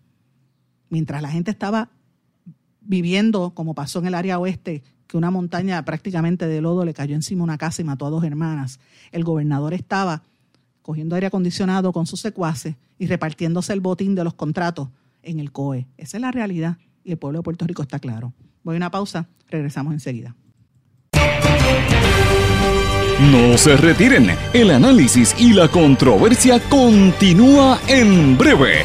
mientras la gente estaba viviendo, como pasó en el área oeste, que una montaña prácticamente de lodo le cayó encima una casa y mató a dos hermanas. El gobernador estaba cogiendo aire acondicionado con sus secuaces y repartiéndose el botín de los contratos en el COE. Esa es la realidad y el pueblo de Puerto Rico está claro. Voy a una pausa, regresamos enseguida. No se retiren, el análisis y la controversia continúa en breve,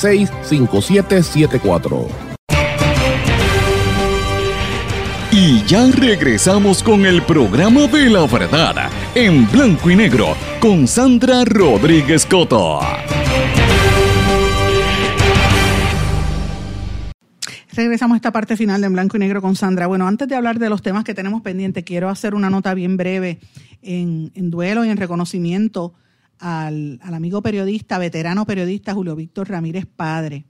5774. Y ya regresamos con el programa de la verdad en blanco y negro con Sandra Rodríguez Coto. Regresamos a esta parte final de en blanco y negro con Sandra. Bueno, antes de hablar de los temas que tenemos pendientes, quiero hacer una nota bien breve en, en duelo y en reconocimiento al, al, amigo periodista, veterano periodista Julio Víctor Ramírez Padre.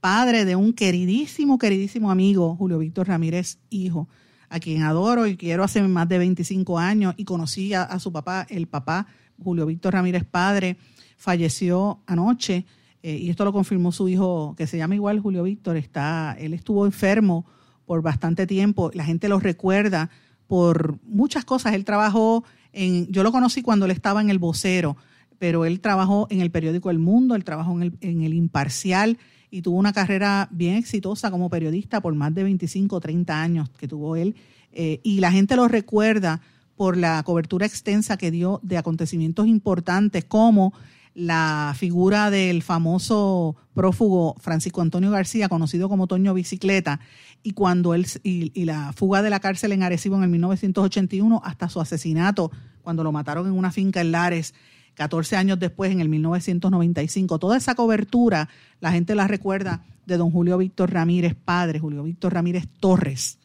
Padre de un queridísimo, queridísimo amigo, Julio Víctor Ramírez, hijo, a quien adoro y quiero hace más de 25 años y conocí a, su papá, el papá, Julio Víctor Ramírez, padre, falleció anoche eh, y esto lo confirmó su hijo, que se llama igual Julio Víctor, está, él estuvo enfermo por bastante tiempo, la gente lo recuerda por muchas cosas, él trabajó en, yo lo conocí cuando él estaba en el vocero, pero él trabajó en el periódico El Mundo, él trabajó en el, en el Imparcial, y tuvo una carrera bien exitosa como periodista por más de 25 o 30 años que tuvo él. Eh, y la gente lo recuerda por la cobertura extensa que dio de acontecimientos importantes como la figura del famoso prófugo Francisco Antonio García, conocido como Toño Bicicleta, y cuando él y, la fuga de la cárcel en Arecibo en el 1981 hasta su asesinato, cuando lo mataron en una finca en Lares 14 años después, en el 1995. Toda esa cobertura, la gente la recuerda de don Julio Víctor Ramírez, padre, Julio Víctor Ramírez Torres.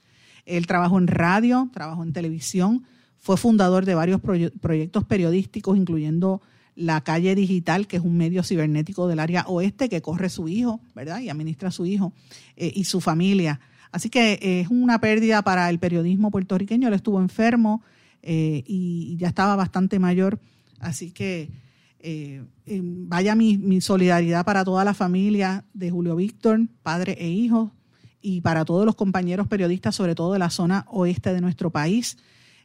Él trabajó en radio, trabajó en televisión, fue fundador de varios proyectos periodísticos, incluyendo La Calle Digital, que es un medio cibernético del área oeste que corre su hijo, ¿verdad? Y administra a su hijo eh, y su familia. Así que eh, es una pérdida para el periodismo puertorriqueño. Él estuvo enfermo eh, y ya estaba bastante mayor Así que eh, vaya mi, solidaridad para toda la familia de Julio Víctor, padre e hijo, y para todos los compañeros periodistas, sobre todo de la zona oeste de nuestro país.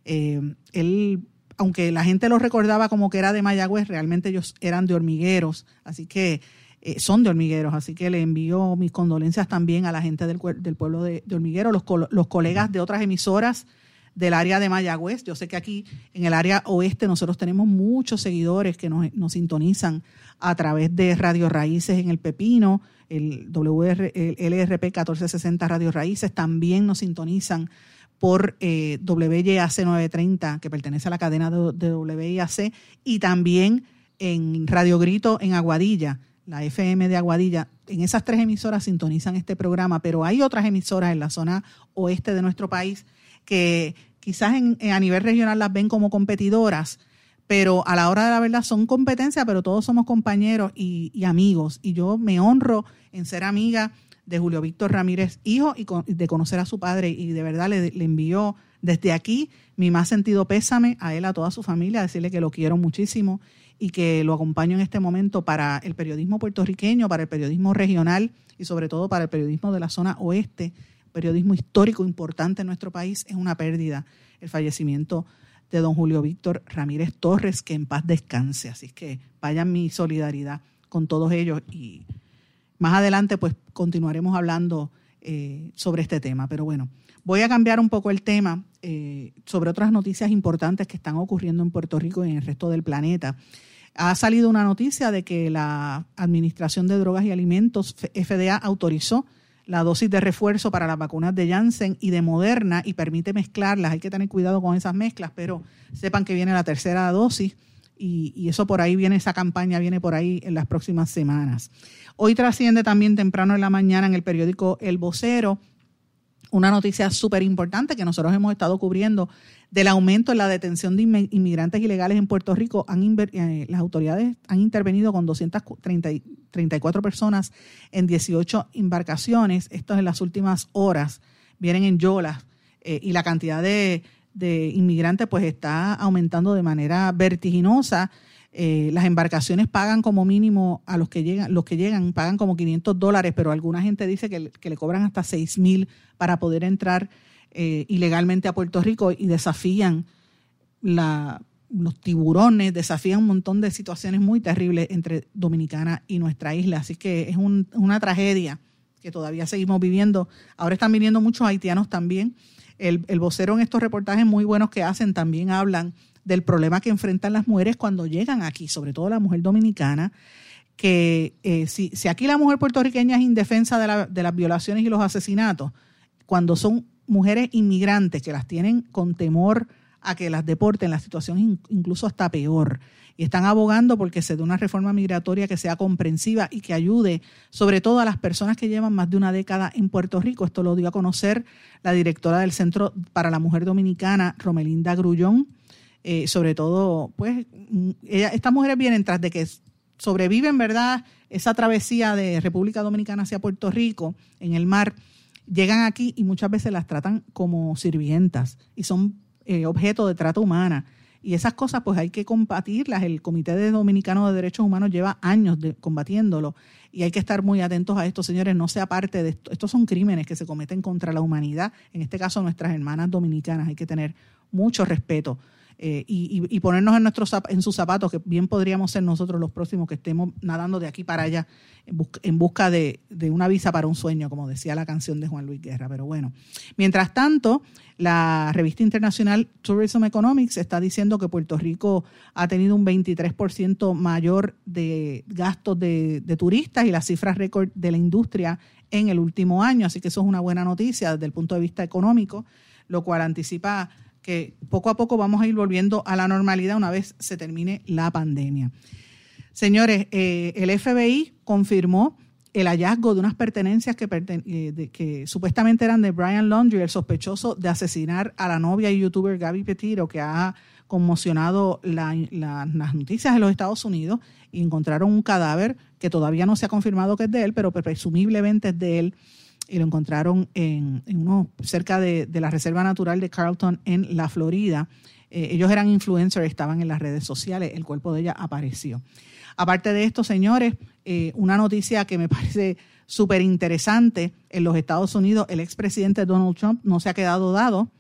Eh, él, aunque la gente lo recordaba como que era de Mayagüez, realmente ellos eran de hormigueros, así que eh, son de hormigueros, así que le envío mis condolencias también a la gente del, pueblo de, de Hormiguero, los, los colegas de otras emisoras del área de Mayagüez. Yo sé que aquí en el área oeste nosotros tenemos muchos seguidores que nos, nos sintonizan a través de Radio Raíces en el Pepino, el, WR, el LRP 1460 Radio Raíces, también nos sintonizan por eh, WYAC 930, que pertenece a la cadena de, de WYAC, y también en Radio Grito en Aguadilla, la FM de Aguadilla. En esas tres emisoras sintonizan este programa, pero hay otras emisoras en la zona oeste de nuestro país que quizás en, a nivel regional las ven como competidoras, pero a la hora de la verdad son competencia, pero todos somos compañeros y, amigos. Y yo me honro en ser amiga de Julio Víctor Ramírez, hijo, y de conocer a su padre. Y de verdad le, le envío desde aquí mi más sentido pésame a él, a toda su familia, decirle que lo quiero muchísimo y que lo acompaño en este momento para el periodismo puertorriqueño, para el periodismo regional y sobre todo para el periodismo de la zona oeste periodismo histórico importante en nuestro país, es una pérdida el fallecimiento de don Julio Víctor Ramírez Torres, que en paz descanse. Así que vaya mi solidaridad con todos ellos y más adelante pues continuaremos hablando eh, sobre este tema. Pero bueno, voy a cambiar un poco el tema eh, sobre otras noticias importantes que están ocurriendo en Puerto Rico y en el resto del planeta. Ha salido una noticia de que la Administración de Drogas y Alimentos, FDA, autorizó la dosis de refuerzo para las vacunas de Janssen y de Moderna y permite mezclarlas. Hay que tener cuidado con esas mezclas, pero sepan que viene la tercera dosis y, eso por ahí viene, esa campaña viene por ahí en las próximas semanas. Hoy trasciende también temprano en la mañana en el periódico El Vocero una noticia súper importante que nosotros hemos estado cubriendo del aumento en la detención de inmigrantes ilegales en Puerto Rico. Eh, las autoridades han intervenido con 234 personas en 18 embarcaciones. Esto en las últimas horas. Vienen en Yolas eh, y la cantidad de, inmigrantes pues está aumentando de manera vertiginosa. Eh, las embarcaciones pagan como mínimo a los que llegan, los que llegan pagan como 500 dólares, pero alguna gente dice que, le cobran hasta 6 mil para poder entrar eh, ilegalmente a Puerto Rico y desafían los tiburones, desafían un montón de situaciones muy terribles entre Dominicana y nuestra isla. Así que es una tragedia que todavía seguimos viviendo. Ahora están viniendo muchos haitianos también. El, el vocero en estos reportajes muy buenos que hacen también hablan del problema que enfrentan las mujeres cuando llegan aquí, sobre todo la mujer dominicana, que eh, si, aquí la mujer puertorriqueña es indefensa de, de las violaciones y los asesinatos, cuando son mujeres inmigrantes que las tienen con temor a que las deporten, la situación incluso hasta peor. Y están abogando porque se dé una reforma migratoria que sea comprensiva y que ayude sobre todo a las personas que llevan más de una década en Puerto Rico. Esto lo dio a conocer la directora del Centro para la Mujer Dominicana, Romelinda Grullón, eh, sobre todo, pues, mm, estas mujeres vienen tras de que sobreviven, ¿verdad? Esa travesía de República Dominicana hacia Puerto Rico en el mar, llegan aquí y muchas veces las tratan como sirvientas y son eh, objeto de trata humana. Y esas cosas pues hay que combatirlas. El Comité de Dominicano de Derechos Humanos lleva años de, combatiéndolo y hay que estar muy atentos a esto, señores. No sea parte de esto. Estos son crímenes que se cometen contra la humanidad, en este caso nuestras hermanas dominicanas. Hay que tener mucho respeto eh, y, ponernos en, nuestros, en sus zapatos, que bien podríamos ser nosotros los próximos que estemos nadando de aquí para allá en, busca, de, una visa para un sueño, como decía la canción de Juan Luis Guerra. Pero bueno, mientras tanto, la revista internacional Tourism Economics está diciendo que Puerto Rico ha tenido un 23% mayor de gastos de, de turistas y las cifras récord de la industria en el último año. Así que eso es una buena noticia desde el punto de vista económico, lo cual anticipa que poco a poco vamos a ir volviendo a la normalidad una vez se termine la pandemia. Señores, eh, el FBI confirmó el hallazgo de unas pertenencias que, eh, que, supuestamente eran de Brian Laundrie, el sospechoso de asesinar a la novia y youtuber Gaby Petiro, que ha conmocionado las noticias de los Estados Unidos, y encontraron un cadáver que todavía no se ha confirmado que es de él, pero presumiblemente es de él y lo encontraron en, uno cerca de, la Reserva Natural de Carlton en la Florida. eh, ellos eran influencers, estaban en las redes sociales, el cuerpo de ella apareció. Aparte de esto, señores, eh, una noticia que me parece súper interesante, en los Estados Unidos el expresidente Donald Trump no se ha quedado dado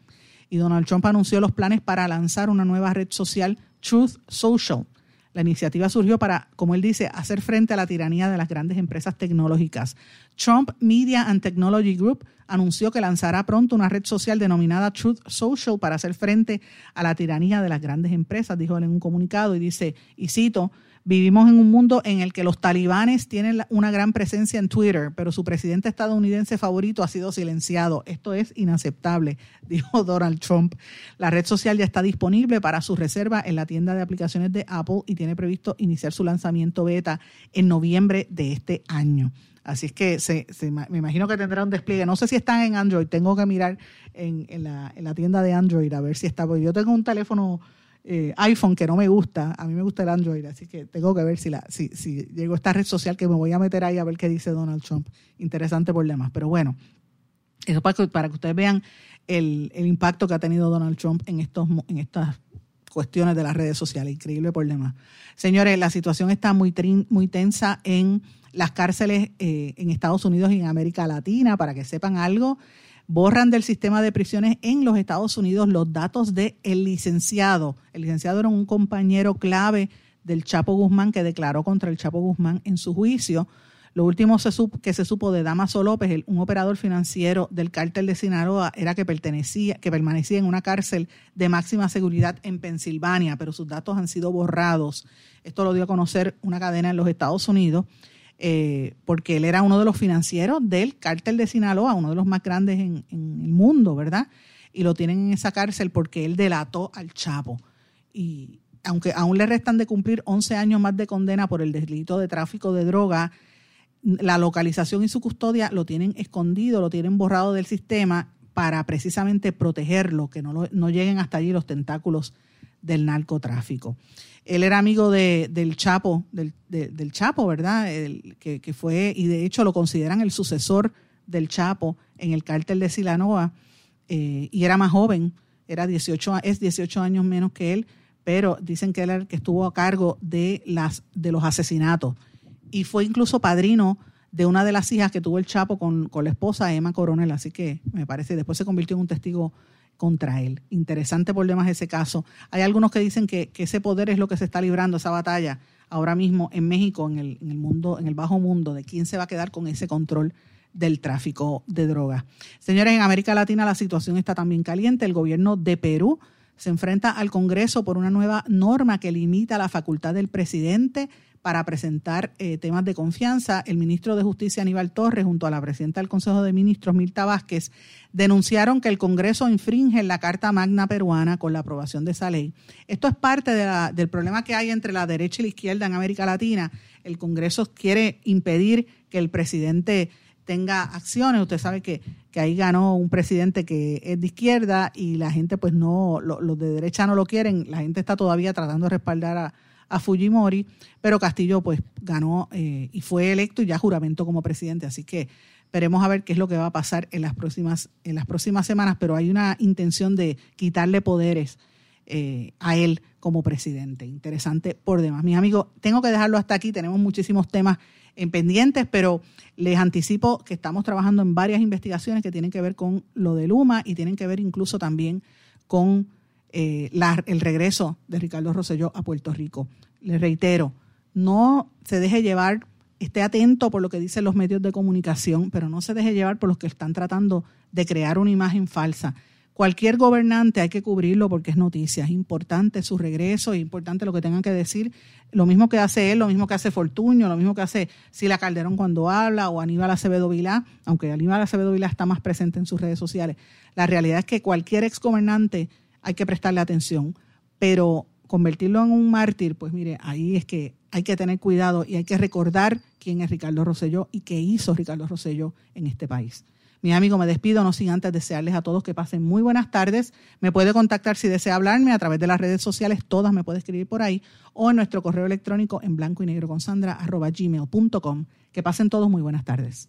y Donald Trump anunció los planes para lanzar una nueva red social, Truth Social. La iniciativa surgió para, como él dice, hacer frente a la tiranía de las grandes empresas tecnológicas. Trump Media and Technology Group anunció que lanzará pronto una red social denominada Truth Social para hacer frente a la tiranía de las grandes empresas, dijo él en un comunicado y dice, y cito, Vivimos en un mundo en el que los talibanes tienen una gran presencia en Twitter, pero su presidente estadounidense favorito ha sido silenciado. Esto es inaceptable, dijo Donald Trump. La red social ya está disponible para su reserva en la tienda de aplicaciones de Apple y tiene previsto iniciar su lanzamiento beta en noviembre de este año. Así es que se, me imagino que tendrá un despliegue. No sé si están en Android. Tengo que mirar en, la, en la tienda de Android a ver si está. Porque yo tengo un teléfono eh, iPhone que no me gusta, a mí me gusta el Android, así que tengo que ver si, la, si, si llegó a esta red social que me voy a meter ahí a ver qué dice Donald Trump. Interesante demás, pero bueno, eso para que, para que ustedes vean el, impacto que ha tenido Donald Trump en, estos, en estas cuestiones de las redes sociales, increíble demás. Señores, la situación está muy, muy tensa en las cárceles eh, en Estados Unidos y en América Latina, para que sepan algo borran del sistema de prisiones en los Estados Unidos los datos del el licenciado. El licenciado era un compañero clave del Chapo Guzmán que declaró contra el Chapo Guzmán en su juicio. Lo último que se supo de Damaso López, un operador financiero del cártel de Sinaloa, era que pertenecía, que permanecía en una cárcel de máxima seguridad en Pensilvania, pero sus datos han sido borrados. Esto lo dio a conocer una cadena en los Estados Unidos. Eh, porque él era uno de los financieros del cártel de Sinaloa, uno de los más grandes en, el mundo, ¿verdad? Y lo tienen en esa cárcel porque él delató al Chapo. Y aunque aún le restan de cumplir 11 años más de condena por el delito de tráfico de droga, la localización y su custodia lo tienen escondido, lo tienen borrado del sistema para precisamente protegerlo, que no, no lleguen hasta allí los tentáculos del narcotráfico. Él era amigo de, del Chapo, del, del Chapo, ¿verdad? El, que, que, fue, y de hecho lo consideran el sucesor del Chapo en el cártel de Silanoa, eh, y era más joven, era 18, es 18 años menos que él, pero dicen que él que estuvo a cargo de, las, de los asesinatos. Y fue incluso padrino de una de las hijas que tuvo el Chapo con, con la esposa Emma Coronel, así que me parece, después se convirtió en un testigo contra él. Interesante por demás ese caso. Hay algunos que dicen que, ese poder es lo que se está librando, esa batalla ahora mismo en México, en el, mundo, en el bajo mundo, de quién se va a quedar con ese control del tráfico de drogas. Señores, en América Latina la situación está también caliente. El gobierno de Perú se enfrenta al Congreso por una nueva norma que limita la facultad del presidente para presentar eh, temas de confianza. El ministro de Justicia Aníbal Torres, junto a la presidenta del Consejo de Ministros, Milta Vázquez, denunciaron que el Congreso infringe la Carta Magna peruana con la aprobación de esa ley. Esto es parte del problema que hay entre la derecha y la izquierda en América Latina. El Congreso quiere impedir que el presidente tenga acciones. Usted sabe que, que ahí ganó un presidente que es de izquierda y la gente pues no, los de derecha no lo quieren. La gente está todavía tratando de respaldar a a Fujimori, pero Castillo pues ganó eh, y fue electo y ya juramento como presidente, así que veremos a ver qué es lo que va a pasar en las próximas, en las próximas semanas, pero hay una intención de quitarle poderes eh, a él como presidente. Interesante por demás. Mis amigos, tengo que dejarlo hasta aquí, tenemos muchísimos temas en pendientes, pero les anticipo que estamos trabajando en varias investigaciones que tienen que ver con lo de Luma y tienen que ver incluso también con eh, el regreso de Ricardo Rosselló a Puerto Rico. Le reitero, no se deje llevar, esté atento por lo que dicen los medios de comunicación, pero no se deje llevar por los que están tratando de crear una imagen falsa. Cualquier gobernante hay que cubrirlo porque es noticia, es importante su regreso, es importante lo que tengan que decir. Lo mismo que hace él, lo mismo que hace Fortuño, lo mismo que hace Sila Calderón cuando habla o Aníbal Acevedo Vilá, aunque Aníbal Acevedo Vilá está más presente en sus redes sociales. La realidad es que cualquier exgobernante hay que prestarle atención, pero convertirlo en un mártir, pues mire, ahí es que hay que tener cuidado y hay que recordar quién es Ricardo Rosselló y qué hizo Ricardo Rosselló en este país. Mi amigo, me despido, no sin antes desearles a todos que pasen muy buenas tardes. Me puede contactar si desea hablarme a través de las redes sociales, todas me puede escribir por ahí, o en nuestro correo electrónico en blanco y negro con sandra. Que pasen todos muy buenas tardes.